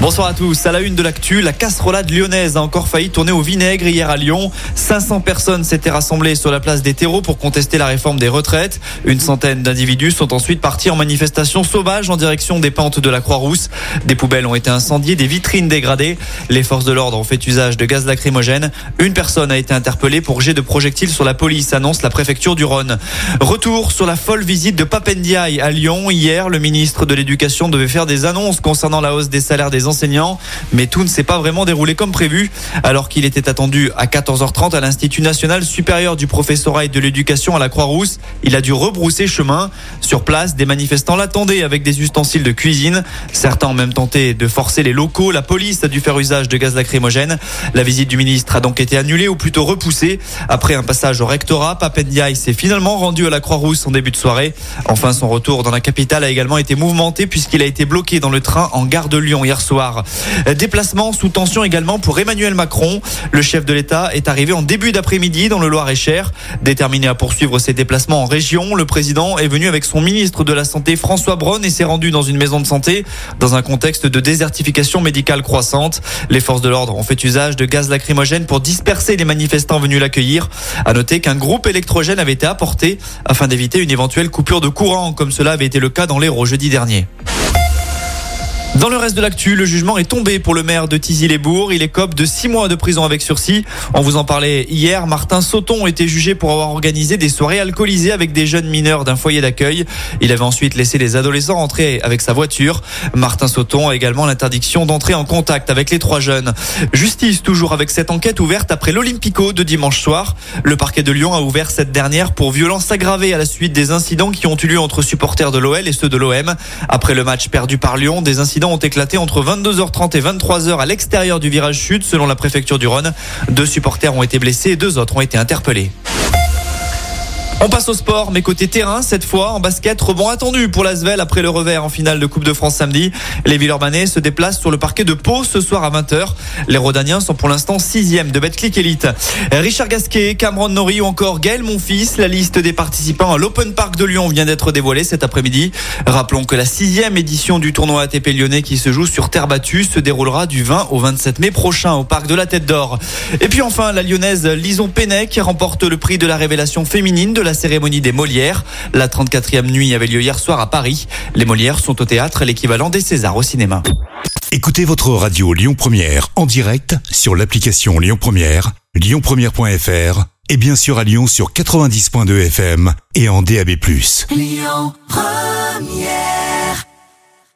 Bonsoir à tous. À la une de l'actu, la casserolade lyonnaise a encore failli tourner au vinaigre hier à Lyon. 500 personnes s'étaient rassemblées sur la place des terreaux pour contester la réforme des retraites. Une centaine d'individus sont ensuite partis en manifestation sauvage en direction des pentes de la Croix-Rousse. Des poubelles ont été incendiées, des vitrines dégradées. Les forces de l'ordre ont fait usage de gaz lacrymogène. Une personne a été interpellée pour jet de projectiles sur la police, annonce la préfecture du Rhône. Retour sur la folle visite de Papendiaï à Lyon. Hier, le ministre de l'Éducation devait faire des annonces concernant la hausse des salaires des enseignants, mais tout ne s'est pas vraiment déroulé comme prévu. Alors qu'il était attendu à 14h30 à l'Institut national supérieur du professorat et de l'éducation à la Croix-Rousse, il a dû rebrousser chemin. Sur place, des manifestants l'attendaient avec des ustensiles de cuisine. Certains ont même tenté de forcer les locaux. La police a dû faire usage de gaz lacrymogène. La visite du ministre a donc été annulée ou plutôt repoussée. Après un passage au rectorat, Papendiaï s'est finalement rendu à la Croix-Rousse en début de soirée. Enfin, son retour dans la capitale a également été mouvementé puisqu'il a été bloqué dans le train en gare de Lyon hier soir. Déplacement sous tension également pour Emmanuel Macron. Le chef de l'État est arrivé en début d'après-midi dans le Loir-et-Cher. Déterminé à poursuivre ses déplacements en région, le président est venu avec son ministre de la Santé François Braun et s'est rendu dans une maison de santé dans un contexte de désertification médicale croissante. Les forces de l'ordre ont fait usage de gaz lacrymogène pour disperser les manifestants venus l'accueillir. À noter qu'un groupe électrogène avait été apporté afin d'éviter une éventuelle coupure de courant comme cela avait été le cas dans l'Hérault jeudi dernier. Dans le reste de l'actu, le jugement est tombé pour le maire de Tizy-les-Bourgs. Il est cop de 6 mois de prison avec sursis. On vous en parlait hier. Martin Sauton était jugé pour avoir organisé des soirées alcoolisées avec des jeunes mineurs d'un foyer d'accueil. Il avait ensuite laissé les adolescents rentrer avec sa voiture. Martin Sauton a également l'interdiction d'entrer en contact avec les trois jeunes. Justice toujours avec cette enquête ouverte après l'Olympico de dimanche soir. Le parquet de Lyon a ouvert cette dernière pour violence aggravée à la suite des incidents qui ont eu lieu entre supporters de l'OL et ceux de l'OM. Après le match perdu par Lyon, des incidents ont éclaté entre 22h30 et 23h à l'extérieur du virage sud, selon la préfecture du Rhône. Deux supporters ont été blessés et deux autres ont été interpellés. On passe au sport, mais côté terrain, cette fois, en basket, rebond attendu pour l'Asvel après le revers en finale de Coupe de France samedi. Les Villeurbanais se déplacent sur le parquet de Pau ce soir à 20h. Les Rodaniens sont pour l'instant sixième de Betclic Elite. Richard Gasquet, Cameron Nori ou encore Gaël Monfils, la liste des participants à l'Open Park de Lyon vient d'être dévoilée cet après-midi. Rappelons que la sixième édition du tournoi ATP lyonnais qui se joue sur terre battue se déroulera du 20 au 27 mai prochain au Parc de la Tête d'Or. Et puis enfin, la lyonnaise Lison Pennec remporte le prix de la révélation féminine de la la cérémonie des Molières. La 34e nuit avait lieu hier soir à Paris. Les Molières sont au théâtre, l'équivalent des Césars au cinéma. Écoutez votre radio Lyon Première en direct sur l'application Lyon Première, lyonpremière.fr et bien sûr à Lyon sur 90.2 FM et en DAB+. Lyon Première